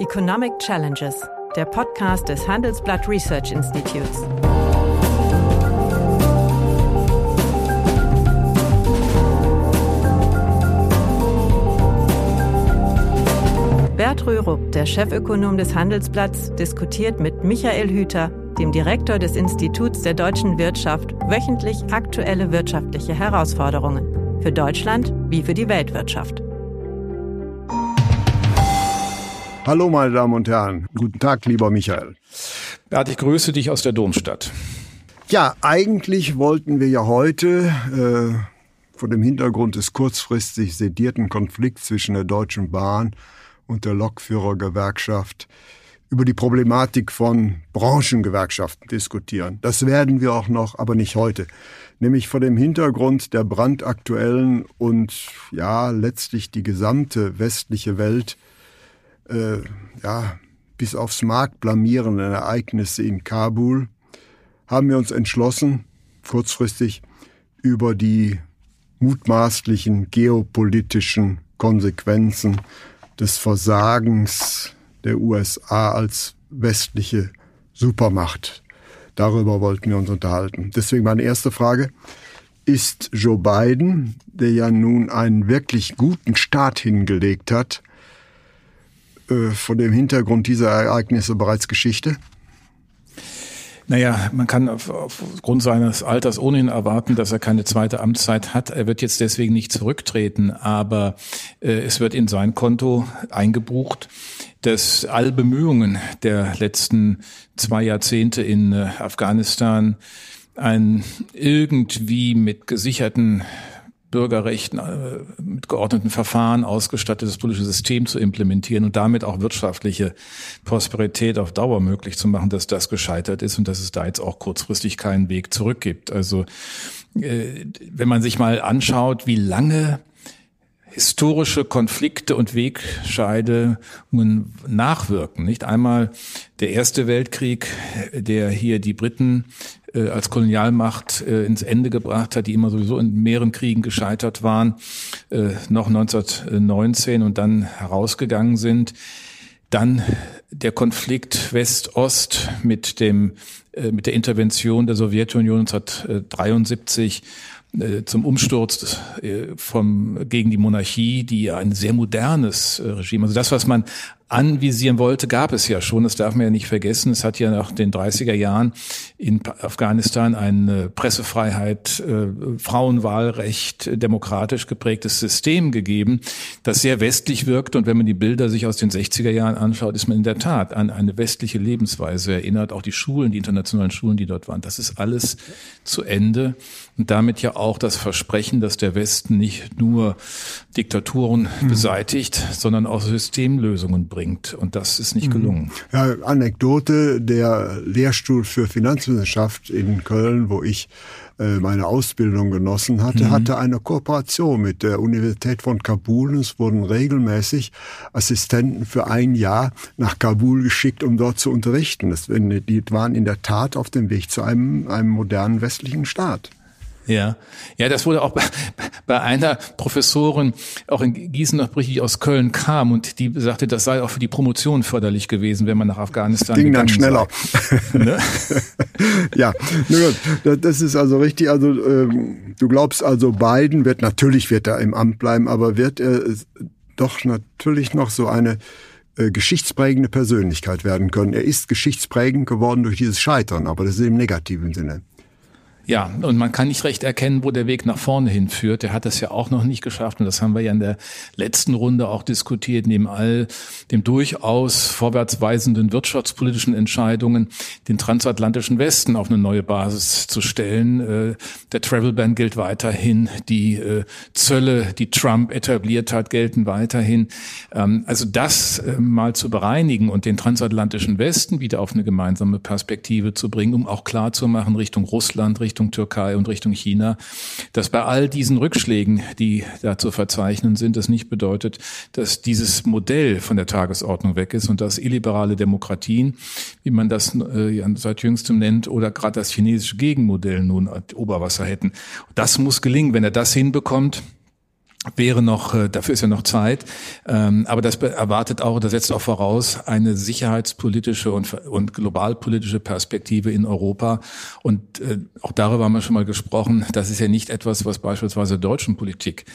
Economic Challenges, der Podcast des Handelsblatt Research Institutes. Bert Röhrup, der Chefökonom des Handelsblatts, diskutiert mit Michael Hüter, dem Direktor des Instituts der deutschen Wirtschaft, wöchentlich aktuelle wirtschaftliche Herausforderungen. Für Deutschland wie für die Weltwirtschaft. Hallo, meine Damen und Herren. Guten Tag, lieber Michael. Bert, ich grüße dich aus der Domstadt. Ja, eigentlich wollten wir ja heute äh, vor dem Hintergrund des kurzfristig sedierten Konflikts zwischen der Deutschen Bahn und der Lokführergewerkschaft über die Problematik von Branchengewerkschaften diskutieren. Das werden wir auch noch, aber nicht heute. Nämlich vor dem Hintergrund der brandaktuellen und ja letztlich die gesamte westliche Welt äh, ja, bis aufs Mark blamierenden Ereignisse in Kabul haben wir uns entschlossen, kurzfristig über die mutmaßlichen geopolitischen Konsequenzen des Versagens der USA als westliche Supermacht. Darüber wollten wir uns unterhalten. Deswegen meine erste Frage. Ist Joe Biden, der ja nun einen wirklich guten Start hingelegt hat, äh, vor dem Hintergrund dieser Ereignisse bereits Geschichte? Naja, man kann auf, aufgrund seines Alters ohnehin erwarten, dass er keine zweite Amtszeit hat. Er wird jetzt deswegen nicht zurücktreten, aber äh, es wird in sein Konto eingebucht, dass alle Bemühungen der letzten zwei Jahrzehnte in äh, Afghanistan ein irgendwie mit gesicherten Bürgerrechten äh, mit geordneten Verfahren ausgestattetes politisches System zu implementieren und damit auch wirtschaftliche Prosperität auf Dauer möglich zu machen, dass das gescheitert ist und dass es da jetzt auch kurzfristig keinen Weg zurück gibt. Also äh, wenn man sich mal anschaut, wie lange historische Konflikte und Wegscheidungen nachwirken. Nicht einmal der Erste Weltkrieg, der hier die Briten äh, als Kolonialmacht äh, ins Ende gebracht hat, die immer sowieso in mehreren Kriegen gescheitert waren, äh, noch 1919 und dann herausgegangen sind. Dann der Konflikt West-Ost mit dem äh, mit der Intervention der Sowjetunion 1973 äh, zum Umsturz äh, vom, gegen die Monarchie, die ein sehr modernes äh, Regime, also das, was man anvisieren wollte, gab es ja schon. Das darf man ja nicht vergessen. Es hat ja nach den 30er Jahren in Afghanistan eine Pressefreiheit, äh, Frauenwahlrecht, demokratisch geprägtes System gegeben, das sehr westlich wirkt. Und wenn man die Bilder sich aus den 60er Jahren anschaut, ist man in der Tat an eine westliche Lebensweise erinnert. Auch die Schulen, die internationalen Schulen, die dort waren. Das ist alles zu Ende. Und damit ja auch das Versprechen, dass der Westen nicht nur Diktaturen mhm. beseitigt, sondern auch Systemlösungen bringt bringt. Und das ist nicht mhm. gelungen. Ja, Anekdote, der Lehrstuhl für Finanzwissenschaft in Köln, wo ich äh, meine Ausbildung genossen hatte, mhm. hatte eine Kooperation mit der Universität von Kabul. Es wurden regelmäßig Assistenten für ein Jahr nach Kabul geschickt, um dort zu unterrichten. Das, die waren in der Tat auf dem Weg zu einem, einem modernen westlichen Staat. Ja, ja, das wurde auch bei, bei einer Professorin auch in Gießen noch richtig aus Köln kam und die sagte, das sei auch für die Promotion förderlich gewesen, wenn man nach Afghanistan ging dann schneller. ne? ja, gut, das ist also richtig. Also ähm, du glaubst also, Biden wird natürlich wird er im Amt bleiben, aber wird er doch natürlich noch so eine äh, geschichtsprägende Persönlichkeit werden können. Er ist geschichtsprägend geworden durch dieses Scheitern, aber das ist im negativen Sinne. Ja, und man kann nicht recht erkennen, wo der Weg nach vorne hinführt. Er hat das ja auch noch nicht geschafft und das haben wir ja in der letzten Runde auch diskutiert, neben all dem durchaus vorwärtsweisenden wirtschaftspolitischen Entscheidungen, den transatlantischen Westen auf eine neue Basis zu stellen. Äh, der Travel Ban gilt weiterhin, die äh, Zölle, die Trump etabliert hat, gelten weiterhin. Ähm, also das äh, mal zu bereinigen und den transatlantischen Westen wieder auf eine gemeinsame Perspektive zu bringen, um auch klar zu machen Richtung Russland, Richtung Richtung Türkei und Richtung China, dass bei all diesen Rückschlägen, die da zu verzeichnen sind, das nicht bedeutet, dass dieses Modell von der Tagesordnung weg ist und dass illiberale Demokratien, wie man das äh, seit jüngstem nennt, oder gerade das chinesische Gegenmodell nun Oberwasser hätten. Das muss gelingen. Wenn er das hinbekommt, wäre noch, äh, dafür ist ja noch Zeit, ähm, aber das erwartet auch, das setzt auch voraus eine sicherheitspolitische und, und globalpolitische Perspektive in Europa. Und äh, auch darüber haben wir schon mal gesprochen. Das ist ja nicht etwas, was beispielsweise deutschen Politik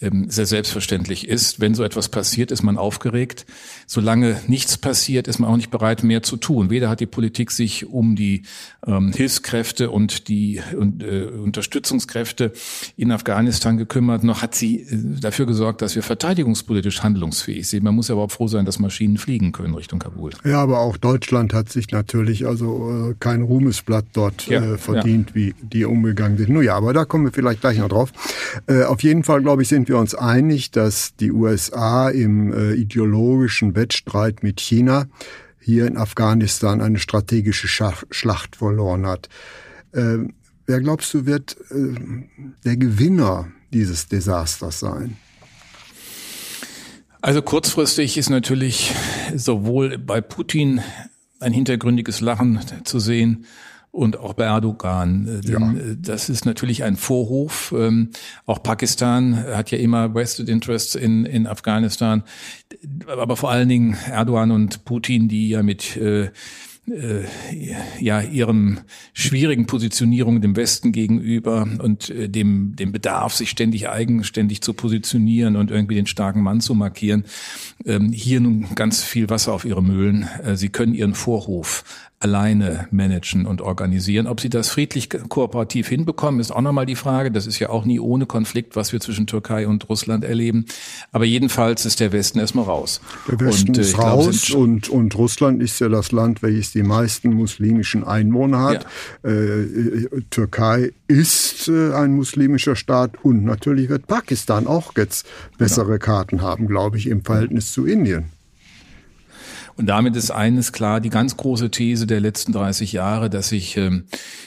sehr selbstverständlich ist. Wenn so etwas passiert, ist man aufgeregt. Solange nichts passiert, ist man auch nicht bereit, mehr zu tun. Weder hat die Politik sich um die ähm, Hilfskräfte und die und, äh, Unterstützungskräfte in Afghanistan gekümmert, noch hat sie äh, dafür gesorgt, dass wir verteidigungspolitisch handlungsfähig sind. Man muss ja überhaupt froh sein, dass Maschinen fliegen können Richtung Kabul. Ja, aber auch Deutschland hat sich natürlich also äh, kein Ruhmesblatt dort ja, äh, verdient, ja. wie die umgegangen sind. Nun ja, aber da kommen wir vielleicht gleich noch drauf. Äh, auf jeden Fall, glaube ich, sind wir uns einig, dass die USA im äh, ideologischen Wettstreit mit China hier in Afghanistan eine strategische Schach Schlacht verloren hat. Äh, wer glaubst du wird äh, der Gewinner dieses Desasters sein? Also kurzfristig ist natürlich sowohl bei Putin ein hintergründiges Lachen zu sehen, und auch bei Erdogan. Äh, denn ja. Äh, das ist natürlich ein Vorhof. Ähm, auch Pakistan hat ja immer Vested Interests in, in Afghanistan. Aber vor allen Dingen Erdogan und Putin, die ja mit äh, ja ihrem schwierigen Positionierung dem Westen gegenüber und äh, dem dem Bedarf sich ständig eigenständig zu positionieren und irgendwie den starken Mann zu markieren ähm, hier nun ganz viel Wasser auf ihre Mühlen äh, sie können ihren Vorhof alleine managen und organisieren. Ob sie das friedlich kooperativ hinbekommen, ist auch nochmal die Frage. Das ist ja auch nie ohne Konflikt, was wir zwischen Türkei und Russland erleben. Aber jedenfalls ist der Westen erstmal raus. Der Westen und, ist äh, raus glaub, und, und Russland ist ja das Land, welches die meisten muslimischen Einwohner hat. Ja. Äh, äh Türkei ist äh, ein muslimischer Staat und natürlich wird Pakistan auch jetzt bessere genau. Karten haben, glaube ich, im Verhältnis zu Indien. Und damit ist eines klar, die ganz große These der letzten 30 Jahre, dass sich ähm,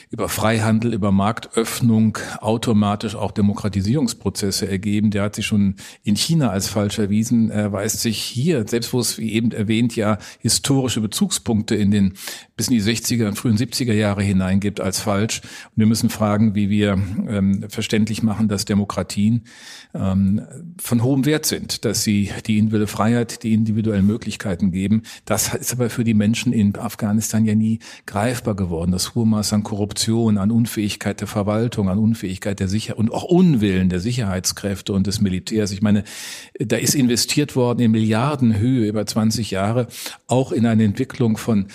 über Freihandel, über Marktöffnung automatisch auch Demokratisierungsprozesse ergeben. Der hat sich schon in China als falsch erwiesen, erweist sich hier, selbst wo es wie eben erwähnt ja historische Bezugspunkte in den bis in die 60er und frühen 70er Jahre hineingibt als falsch. Und wir müssen fragen, wie wir ähm, verständlich machen, dass Demokratien ähm, von hohem Wert sind, dass sie die individuelle Freiheit, die individuellen Möglichkeiten geben. Das ist aber für die Menschen in Afghanistan ja nie greifbar geworden. Das hohe Maß an Korruption, an Unfähigkeit der Verwaltung, an Unfähigkeit der Sicherheit und auch Unwillen der Sicherheitskräfte und des Militärs. Ich meine, da ist investiert worden in Milliardenhöhe über 20 Jahre, auch in eine Entwicklung von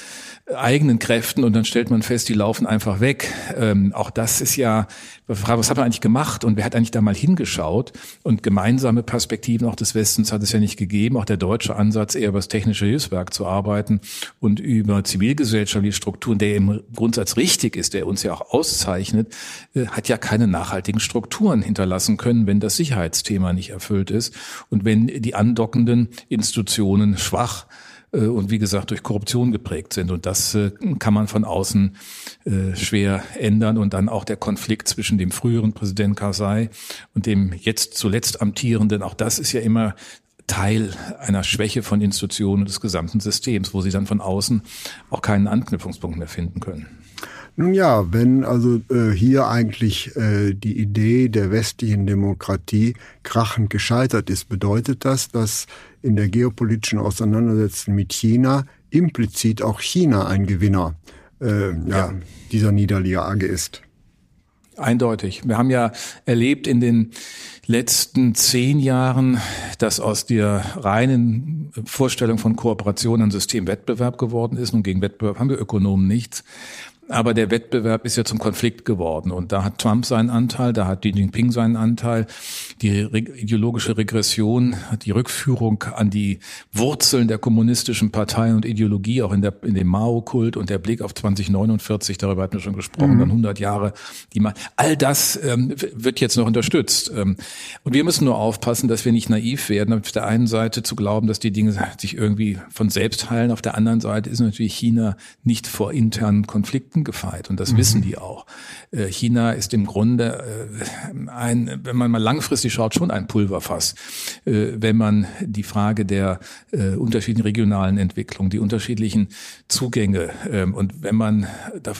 eigenen Kräften und dann stellt man fest, die laufen einfach weg. Ähm, auch das ist ja, was hat man eigentlich gemacht und wer hat eigentlich da mal hingeschaut? Und gemeinsame Perspektiven auch des Westens hat es ja nicht gegeben. Auch der deutsche Ansatz, eher über das technische Hilfswerk zu arbeiten und über zivilgesellschaftliche Strukturen, der im Grundsatz richtig ist, der uns ja auch auszeichnet, äh, hat ja keine nachhaltigen Strukturen hinterlassen können, wenn das Sicherheitsthema nicht erfüllt ist und wenn die andockenden Institutionen schwach und wie gesagt durch Korruption geprägt sind. Und das äh, kann man von außen äh, schwer ändern. Und dann auch der Konflikt zwischen dem früheren Präsident Karzai und dem jetzt zuletzt amtierenden, auch das ist ja immer Teil einer Schwäche von Institutionen des gesamten Systems, wo sie dann von außen auch keinen Anknüpfungspunkt mehr finden können. Nun ja, wenn also äh, hier eigentlich äh, die Idee der westlichen Demokratie krachend gescheitert ist, bedeutet das, dass in der geopolitischen Auseinandersetzung mit China implizit auch China ein Gewinner äh, ja, ja. dieser Niederlage ist. Eindeutig. Wir haben ja erlebt in den letzten zehn Jahren, dass aus der reinen Vorstellung von Kooperation ein System Wettbewerb geworden ist. Und gegen Wettbewerb haben wir Ökonomen nichts. Aber der Wettbewerb ist ja zum Konflikt geworden. Und da hat Trump seinen Anteil, da hat Xi Jinping seinen Anteil. Die ideologische Regression, die Rückführung an die Wurzeln der kommunistischen Partei und Ideologie, auch in, der, in dem Mao-Kult und der Blick auf 2049, darüber hatten wir schon gesprochen, mhm. dann 100 Jahre. Die all das ähm, wird jetzt noch unterstützt. Ähm, und wir müssen nur aufpassen, dass wir nicht naiv werden. Auf der einen Seite zu glauben, dass die Dinge sich irgendwie von selbst heilen. Auf der anderen Seite ist natürlich China nicht vor internen Konflikten Rücken gefeit und das mhm. wissen die auch. Äh, China ist im Grunde äh, ein, wenn man mal langfristig schaut, schon ein Pulverfass. Äh, wenn man die Frage der unterschiedlichen regionalen Entwicklung, die unterschiedlichen Zugänge ähm, und wenn man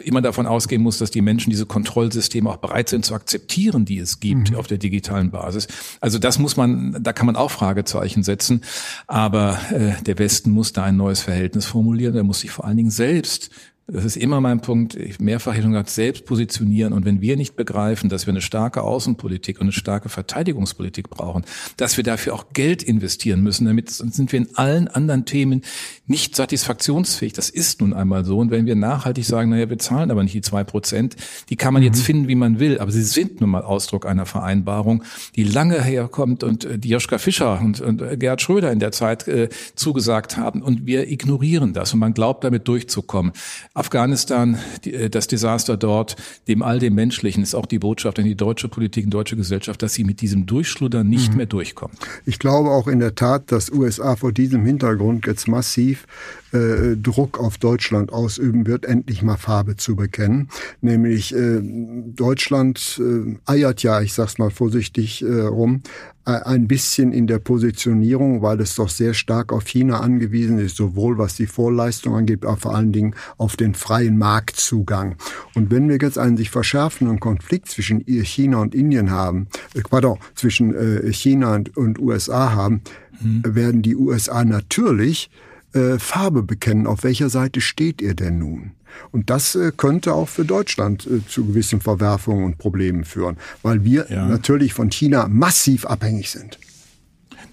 immer davon ausgehen muss, dass die Menschen diese Kontrollsysteme auch bereit sind zu akzeptieren, die es gibt mhm. auf der digitalen Basis. Also das muss man, da kann man auch Fragezeichen setzen. Aber der Westen muss da ein neues Verhältnis formulieren. Er muss sich vor allen Dingen selbst das ist immer mein Punkt, ich mehrfach schon gesagt, selbst positionieren. Und wenn wir nicht begreifen, dass wir eine starke Außenpolitik und eine starke Verteidigungspolitik brauchen, dass wir dafür auch Geld investieren müssen, damit sind wir in allen anderen Themen nicht satisfaktionsfähig. Das ist nun einmal so. Und wenn wir nachhaltig sagen, naja, wir zahlen aber nicht die zwei Prozent, die kann man mhm. jetzt finden, wie man will. Aber sie sind nun mal Ausdruck einer Vereinbarung, die lange herkommt und äh, die Joschka Fischer und, und äh, Gerhard Schröder in der Zeit äh, zugesagt haben. Und wir ignorieren das und man glaubt damit durchzukommen. Afghanistan, die, äh, das Desaster dort, dem all dem Menschlichen ist auch die Botschaft an die deutsche Politik und deutsche Gesellschaft, dass sie mit diesem Durchschluddern nicht mhm. mehr durchkommt. Ich glaube auch in der Tat, dass USA vor diesem Hintergrund jetzt massiv äh, Druck auf Deutschland ausüben wird, endlich mal Farbe zu bekennen. Nämlich äh, Deutschland äh, eiert ja, ich sag's mal vorsichtig äh, rum, ein bisschen in der Positionierung, weil es doch sehr stark auf China angewiesen ist, sowohl was die Vorleistung angeht, aber vor allen Dingen auf den freien Marktzugang. Und wenn wir jetzt einen sich verschärfenden Konflikt zwischen China und Indien haben, äh, pardon, zwischen äh, China und, und USA haben, mhm. werden die USA natürlich äh, Farbe bekennen. Auf welcher Seite steht ihr denn nun? Und das äh, könnte auch für Deutschland äh, zu gewissen Verwerfungen und Problemen führen, weil wir ja. natürlich von China massiv abhängig sind.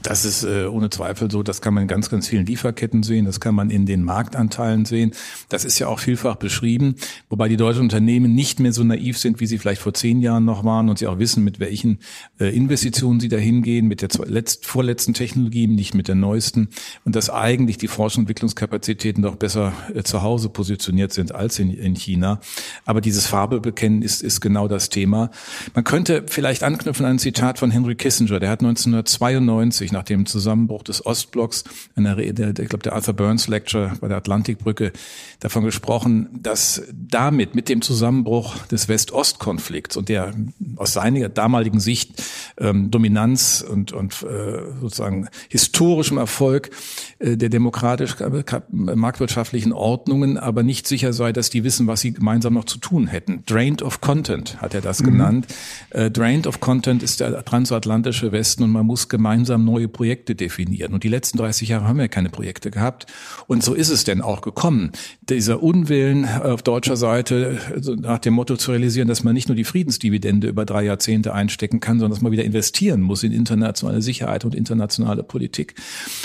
Das ist äh, ohne Zweifel so. Das kann man in ganz, ganz vielen Lieferketten sehen. Das kann man in den Marktanteilen sehen. Das ist ja auch vielfach beschrieben. Wobei die deutschen Unternehmen nicht mehr so naiv sind, wie sie vielleicht vor zehn Jahren noch waren und sie auch wissen, mit welchen äh, Investitionen sie dahin gehen, mit der letzt, vorletzten Technologie, nicht mit der neuesten. Und dass eigentlich die Forschung und Entwicklungskapazitäten doch besser äh, zu Hause positioniert sind als in, in China. Aber dieses Farbebekennen ist, ist genau das Thema. Man könnte vielleicht anknüpfen an ein Zitat von Henry Kissinger. Der hat 1992 nach dem Zusammenbruch des Ostblocks, in der Rede, ich glaube, der Arthur Burns Lecture bei der Atlantikbrücke davon gesprochen, dass damit, mit dem Zusammenbruch des West-Ost-Konflikts und der aus seiner damaligen Sicht ähm, Dominanz und, und äh, sozusagen historischem Erfolg äh, der demokratisch äh, marktwirtschaftlichen Ordnungen aber nicht sicher sei, dass die wissen, was sie gemeinsam noch zu tun hätten. Drained of Content hat er das mhm. genannt. Äh, Drained of Content ist der transatlantische Westen und man muss gemeinsam neue Projekte definieren. Und die letzten 30 Jahre haben wir keine Projekte gehabt. Und so ist es denn auch gekommen. Dieser Unwillen auf deutscher Seite nach dem Motto zu realisieren, dass man nicht nur die Friedensdividende über drei Jahrzehnte einstecken kann, sondern dass man wieder investieren muss in internationale Sicherheit und internationale Politik.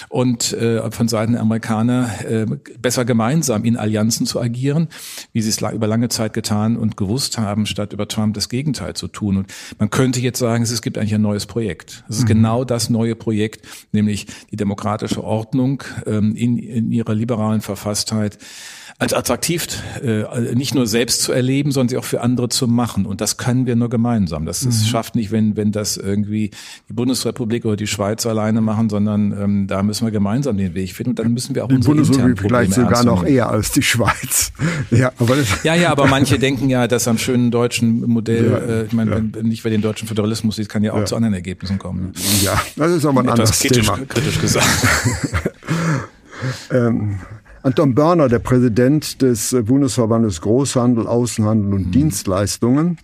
Und äh, von Seiten der Amerikaner äh, besser gemeinsam in Allianzen zu agieren, wie sie es über lange Zeit getan und gewusst haben, statt über Trump das Gegenteil zu tun. Und man könnte jetzt sagen, es gibt eigentlich ein neues Projekt. Es ist mhm. genau das neue Projekt, Projekt, nämlich die demokratische Ordnung ähm, in, in ihrer liberalen Verfasstheit als attraktiv äh, nicht nur selbst zu erleben, sondern sie auch für andere zu machen. Und das können wir nur gemeinsam. Das, das mhm. schafft nicht, wenn, wenn das irgendwie die Bundesrepublik oder die Schweiz alleine machen, sondern ähm, da müssen wir gemeinsam den Weg finden. Und dann müssen wir auch die unsere Bundesrepublik vielleicht sogar noch eher als die Schweiz. ja, aber ja, ja, aber manche denken ja, dass am schönen deutschen Modell, ja, äh, ich meine, ja. wenn nicht wer den deutschen Föderalismus sieht, kann ja auch ja. zu anderen Ergebnissen kommen. Ja, das ist aber ein Etwas anderes kritisch, Thema. kritisch gesagt. ähm, Anton Börner, der Präsident des Bundesverbandes Großhandel, Außenhandel und mhm. Dienstleistungen,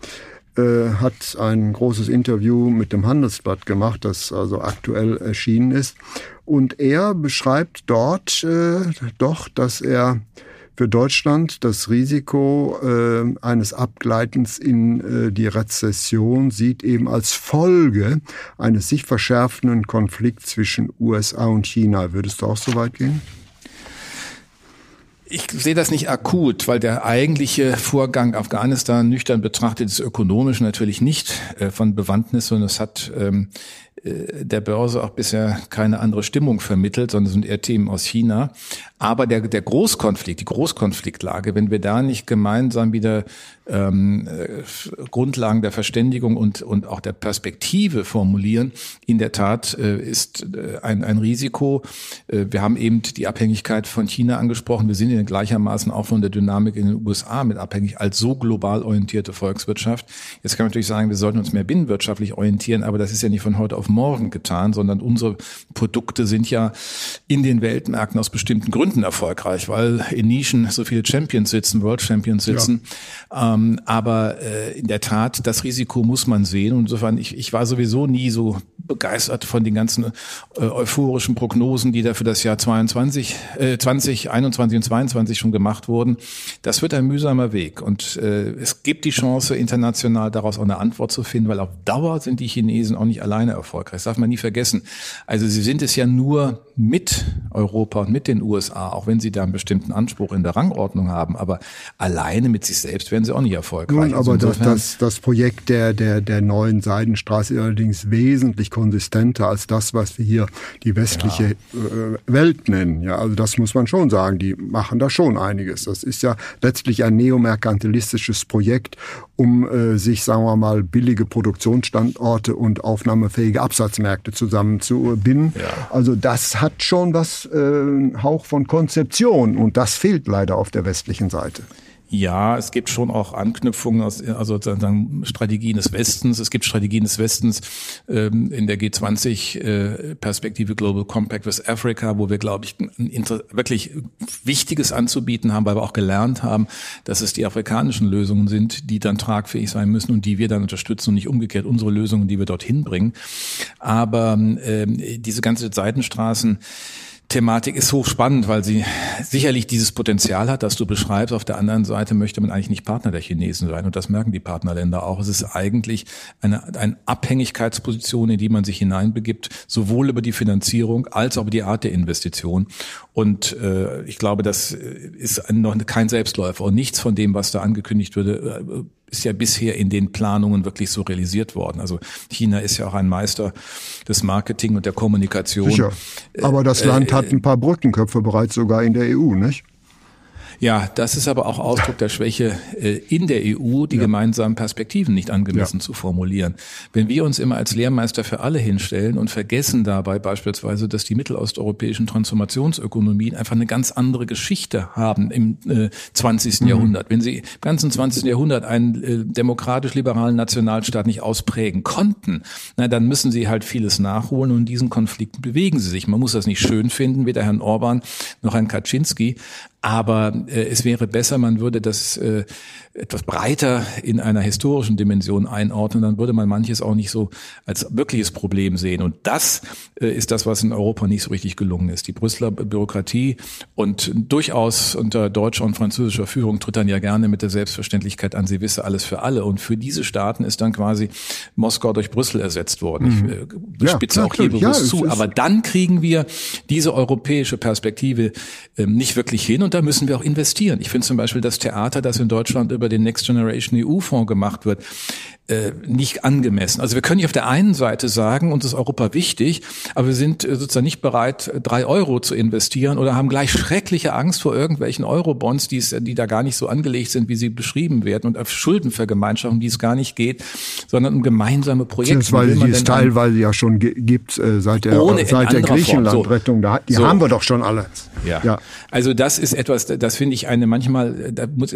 äh, hat ein großes Interview mit dem Handelsblatt gemacht, das also aktuell erschienen ist. Und er beschreibt dort äh, doch, dass er für Deutschland das Risiko äh, eines Abgleitens in äh, die Rezession sieht, eben als Folge eines sich verschärfenden Konflikts zwischen USA und China. Würdest du auch so weit gehen? Ich sehe das nicht akut, weil der eigentliche Vorgang Afghanistan nüchtern betrachtet ist ökonomisch natürlich nicht äh, von Bewandtnis, sondern es hat ähm, äh, der Börse auch bisher keine andere Stimmung vermittelt, sondern sind eher Themen aus China. Aber der, der Großkonflikt, die Großkonfliktlage, wenn wir da nicht gemeinsam wieder ähm, äh, Grundlagen der Verständigung und, und auch der Perspektive formulieren, in der Tat äh, ist äh, ein, ein Risiko. Äh, wir haben eben die Abhängigkeit von China angesprochen. Wir sind in gleichermaßen auch von der Dynamik in den USA mit abhängig als so global orientierte Volkswirtschaft. Jetzt kann man natürlich sagen, wir sollten uns mehr binnenwirtschaftlich orientieren, aber das ist ja nicht von heute auf morgen getan, sondern unsere Produkte sind ja in den Weltmärkten aus bestimmten Gründen Gründen erfolgreich, weil in Nischen so viele Champions sitzen, World Champions sitzen. Ja. Ähm, aber äh, in der Tat, das Risiko muss man sehen. Und insofern, ich, ich war sowieso nie so begeistert von den ganzen äh, euphorischen Prognosen, die da für das Jahr 22, äh, 20, 21 und 22 schon gemacht wurden. Das wird ein mühsamer Weg. Und äh, es gibt die Chance, international daraus auch eine Antwort zu finden, weil auf Dauer sind die Chinesen auch nicht alleine erfolgreich. Das darf man nie vergessen. Also sie sind es ja nur mit Europa und mit den USA, auch wenn sie da einen bestimmten Anspruch in der Rangordnung haben, aber alleine mit sich selbst werden sie auch nicht erfolgreich. Nun, aber also das, das, das Projekt der, der, der neuen Seidenstraße ist allerdings wesentlich konsistenter als das, was wir hier die westliche ja. Äh, Welt nennen. Ja, also das muss man schon sagen. Die machen da schon einiges. Das ist ja letztlich ein neomerkantilistisches Projekt, um äh, sich, sagen wir mal, billige Produktionsstandorte und aufnahmefähige Absatzmärkte zusammenzubinden. Ja. Also das hat schon was, äh, Hauch von Konzeption und das fehlt leider auf der westlichen Seite. Ja, es gibt schon auch Anknüpfungen aus, also sozusagen Strategien des Westens. Es gibt Strategien des Westens ähm, in der G20-Perspektive äh, Global Compact with Africa, wo wir, glaube ich, wirklich Wichtiges anzubieten haben, weil wir auch gelernt haben, dass es die afrikanischen Lösungen sind, die dann tragfähig sein müssen und die wir dann unterstützen und nicht umgekehrt unsere Lösungen, die wir dorthin bringen. Aber ähm, diese ganze Seitenstraßen, Thematik ist hochspannend, weil sie sicherlich dieses Potenzial hat, das du beschreibst. Auf der anderen Seite möchte man eigentlich nicht Partner der Chinesen sein. Und das merken die Partnerländer auch. Es ist eigentlich eine, eine Abhängigkeitsposition, in die man sich hineinbegibt, sowohl über die Finanzierung als auch über die Art der Investition. Und äh, ich glaube, das ist noch kein Selbstläufer. Und nichts von dem, was da angekündigt würde, äh, ist ja bisher in den Planungen wirklich so realisiert worden. Also China ist ja auch ein Meister des Marketing und der Kommunikation. Sicher. Aber das äh, Land äh, hat ein paar Brückenköpfe bereits sogar in der EU, nicht? Ja, das ist aber auch Ausdruck der Schwäche äh, in der EU, die ja. gemeinsamen Perspektiven nicht angemessen ja. zu formulieren. Wenn wir uns immer als Lehrmeister für alle hinstellen und vergessen dabei beispielsweise, dass die mittelosteuropäischen Transformationsökonomien einfach eine ganz andere Geschichte haben im äh, 20. Mhm. Jahrhundert. Wenn sie im ganzen 20. Jahrhundert einen äh, demokratisch-liberalen Nationalstaat nicht ausprägen konnten, na, dann müssen sie halt vieles nachholen und in diesen Konflikten bewegen sie sich. Man muss das nicht schön finden, weder Herrn Orban noch Herrn Kaczynski, aber äh, es wäre besser, man würde das äh, etwas breiter in einer historischen Dimension einordnen, dann würde man manches auch nicht so als wirkliches Problem sehen. Und das äh, ist das, was in Europa nicht so richtig gelungen ist. Die Brüsseler Bürokratie und durchaus unter deutscher und französischer Führung tritt dann ja gerne mit der Selbstverständlichkeit an, sie wisse alles für alle. Und für diese Staaten ist dann quasi Moskau durch Brüssel ersetzt worden. Mhm. Ich äh, spitze ja, auch hier bewusst ja, zu. Aber dann kriegen wir diese europäische Perspektive äh, nicht wirklich hin und da müssen wir auch investieren. Ich finde zum Beispiel das Theater, das in Deutschland über den Next Generation EU-Fonds gemacht wird, äh, nicht angemessen. Also wir können nicht auf der einen Seite sagen, uns ist Europa wichtig, aber wir sind äh, sozusagen nicht bereit, drei Euro zu investieren oder haben gleich schreckliche Angst vor irgendwelchen Eurobonds, die, es, die da gar nicht so angelegt sind, wie sie beschrieben werden und auf Schuldenvergemeinschaftung, die es gar nicht geht, sondern um gemeinsame Projekte. Beziehungsweise die es teilweise ja schon gibt äh, seit der, seit der Griechenland-Rettung. So. Die so. haben wir doch schon alle. Ja. ja. Also das ist etwas, das finde ich eine manchmal da muss,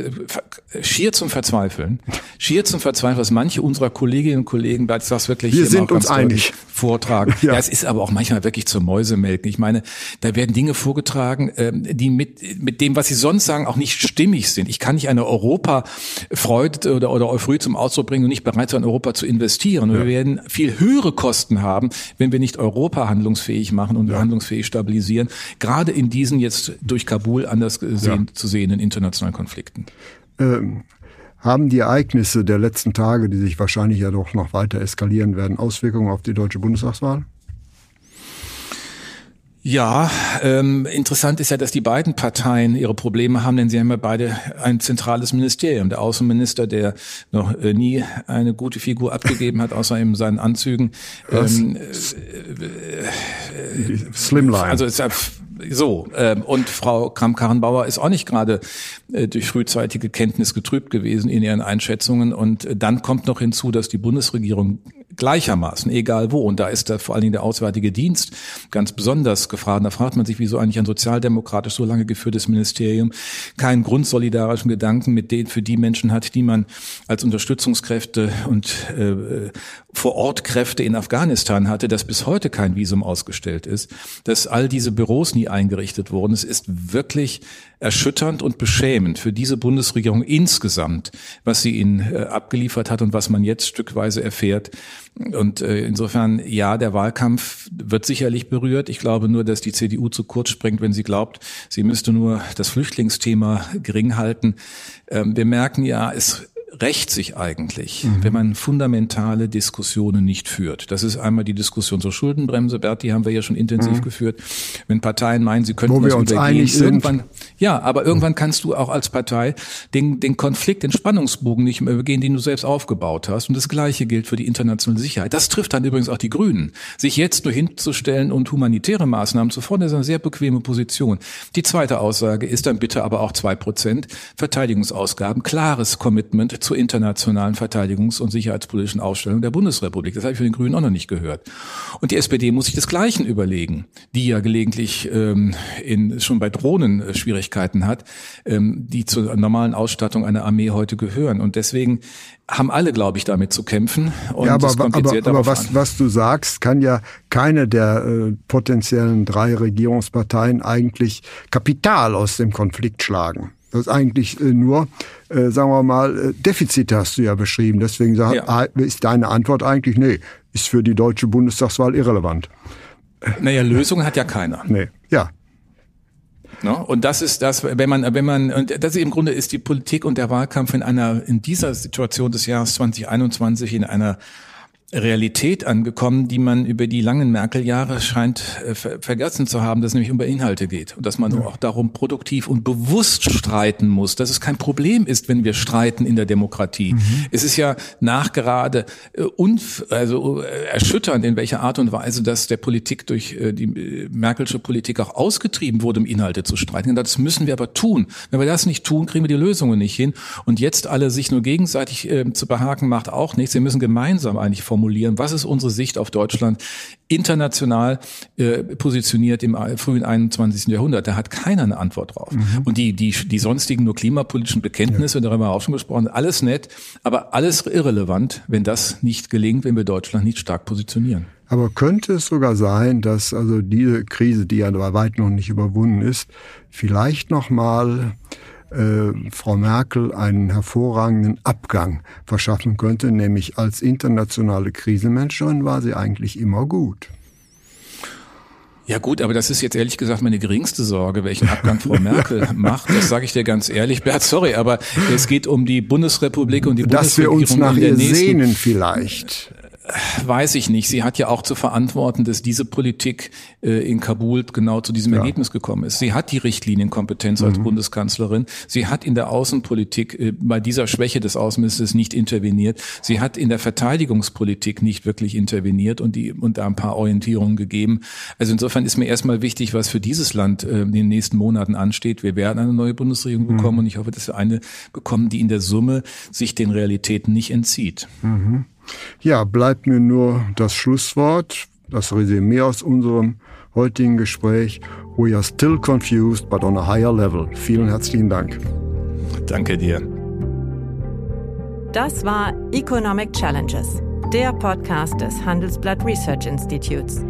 schier zum Verzweifeln. Schier zum Verzweifeln, was manche unserer Kolleginnen und Kollegen, das wirklich Wir sind uns einig. vortragen. Ja. ja. es ist aber auch manchmal wirklich zur Mäusemelken. Ich meine, da werden Dinge vorgetragen, ähm, die mit, mit dem, was sie sonst sagen, auch nicht stimmig sind. Ich kann nicht eine Europa-Freude oder, oder Euphorie zum Ausdruck bringen und nicht bereit sein, Europa zu investieren. Und ja. wir werden viel höhere Kosten haben, wenn wir nicht Europa handlungsfähig machen und ja. handlungsfähig stabilisieren. Gerade in diesen jetzt durch Kabul anders gesehen, zu sehenden internationalen Konflikten. Ähm haben die Ereignisse der letzten Tage, die sich wahrscheinlich ja doch noch weiter eskalieren werden, Auswirkungen auf die deutsche Bundestagswahl? Ja, ähm, interessant ist ja, dass die beiden Parteien ihre Probleme haben, denn sie haben ja beide ein zentrales Ministerium. Der Außenminister, der noch äh, nie eine gute Figur abgegeben hat, außer in seinen Anzügen. Ähm, äh, äh, Slimline. Also ist ja so, ähm, und Frau Kramp-Karrenbauer ist auch nicht gerade äh, durch frühzeitige Kenntnis getrübt gewesen in ihren Einschätzungen. Und äh, dann kommt noch hinzu, dass die Bundesregierung gleichermaßen, egal wo. Und da ist da vor allen Dingen der Auswärtige Dienst ganz besonders gefragt. Da fragt man sich, wieso eigentlich ein sozialdemokratisch so lange geführtes Ministerium keinen grundsolidarischen Gedanken mit denen für die Menschen hat, die man als Unterstützungskräfte und äh, vor Ort Kräfte in Afghanistan hatte, dass bis heute kein Visum ausgestellt ist, dass all diese Büros nie eingerichtet wurden. Es ist wirklich erschütternd und beschämend für diese Bundesregierung insgesamt, was sie ihnen äh, abgeliefert hat und was man jetzt stückweise erfährt. Und äh, insofern, ja, der Wahlkampf wird sicherlich berührt. Ich glaube nur, dass die CDU zu kurz springt, wenn sie glaubt, sie müsste nur das Flüchtlingsthema gering halten. Ähm, wir merken ja, es rächt sich eigentlich, mhm. wenn man fundamentale Diskussionen nicht führt. Das ist einmal die Diskussion zur Schuldenbremse, Bert, die haben wir ja schon intensiv mhm. geführt. Wenn Parteien meinen, sie könnten Wo das uns übergehen, irgendwann, ja, aber irgendwann kannst du auch als Partei den, den Konflikt, den Spannungsbogen nicht mehr übergehen, den du selbst aufgebaut hast. Und das Gleiche gilt für die internationale Sicherheit. Das trifft dann übrigens auch die Grünen. Sich jetzt nur hinzustellen und humanitäre Maßnahmen zu fordern, ist eine sehr bequeme Position. Die zweite Aussage ist dann bitte aber auch zwei Prozent Verteidigungsausgaben, klares Commitment zur internationalen Verteidigungs- und sicherheitspolitischen Ausstellung der Bundesrepublik. Das habe ich für den Grünen auch noch nicht gehört. Und die SPD muss sich das Gleiche überlegen, die ja gelegentlich ähm, in, schon bei Drohnen äh, Schwierigkeiten hat, ähm, die zur normalen Ausstattung einer Armee heute gehören. Und deswegen haben alle, glaube ich, damit zu kämpfen. Und ja, aber, aber, aber was, was du sagst, kann ja keine der äh, potenziellen drei Regierungsparteien eigentlich Kapital aus dem Konflikt schlagen. Das ist eigentlich äh, nur, äh, sagen wir mal, äh, Defizite hast du ja beschrieben. Deswegen ja. Ah, ist deine Antwort eigentlich, nee, ist für die deutsche Bundestagswahl irrelevant. Naja, Lösungen hat ja keiner. Nee, ja. No? Und das ist das, wenn man, wenn man, und das ist im Grunde ist die Politik und der Wahlkampf in einer, in dieser Situation des Jahres 2021 in einer Realität angekommen, die man über die langen Merkel-Jahre scheint äh, vergessen zu haben, dass es nämlich um Inhalte geht und dass man ja. auch darum produktiv und bewusst streiten muss, dass es kein Problem ist, wenn wir streiten in der Demokratie. Mhm. Es ist ja nachgerade äh, also äh, erschütternd, in welcher Art und Weise das der Politik durch äh, die äh, Merkelsche Politik auch ausgetrieben wurde, um Inhalte zu streiten. Das müssen wir aber tun. Wenn wir das nicht tun, kriegen wir die Lösungen nicht hin. Und jetzt alle sich nur gegenseitig äh, zu behaken, macht auch nichts. Wir müssen gemeinsam eigentlich formulieren formulieren, was ist unsere Sicht auf Deutschland international äh, positioniert im frühen 21. Jahrhundert. Da hat keiner eine Antwort drauf. Mhm. Und die, die, die sonstigen nur klimapolitischen Bekenntnisse, ja. darüber haben wir auch schon gesprochen, alles nett, aber alles irrelevant, wenn das nicht gelingt, wenn wir Deutschland nicht stark positionieren. Aber könnte es sogar sein, dass also diese Krise, die ja weitem noch nicht überwunden ist, vielleicht noch mal äh, Frau Merkel einen hervorragenden Abgang verschaffen könnte, nämlich als internationale Krisenmanagerin war sie eigentlich immer gut. Ja gut, aber das ist jetzt ehrlich gesagt meine geringste Sorge, welchen Abgang Frau Merkel macht. Das sage ich dir ganz ehrlich. Bert, sorry, aber es geht um die Bundesrepublik und die Dass Bundesregierung. Dass wir uns nach ihr sehnen vielleicht weiß ich nicht. Sie hat ja auch zu verantworten, dass diese Politik äh, in Kabul genau zu diesem ja. Ergebnis gekommen ist. Sie hat die Richtlinienkompetenz als mhm. Bundeskanzlerin. Sie hat in der Außenpolitik äh, bei dieser Schwäche des Außenministers nicht interveniert. Sie hat in der Verteidigungspolitik nicht wirklich interveniert und die und da ein paar Orientierungen gegeben. Also insofern ist mir erstmal wichtig, was für dieses Land äh, in den nächsten Monaten ansteht. Wir werden eine neue Bundesregierung mhm. bekommen und ich hoffe, dass wir eine bekommen, die in der Summe sich den Realitäten nicht entzieht. Mhm. Ja, bleibt mir nur das Schlusswort, das Resümee aus unserem heutigen Gespräch. We are still confused, but on a higher level. Vielen herzlichen Dank. Danke dir. Das war Economic Challenges, der Podcast des Handelsblatt Research Institutes.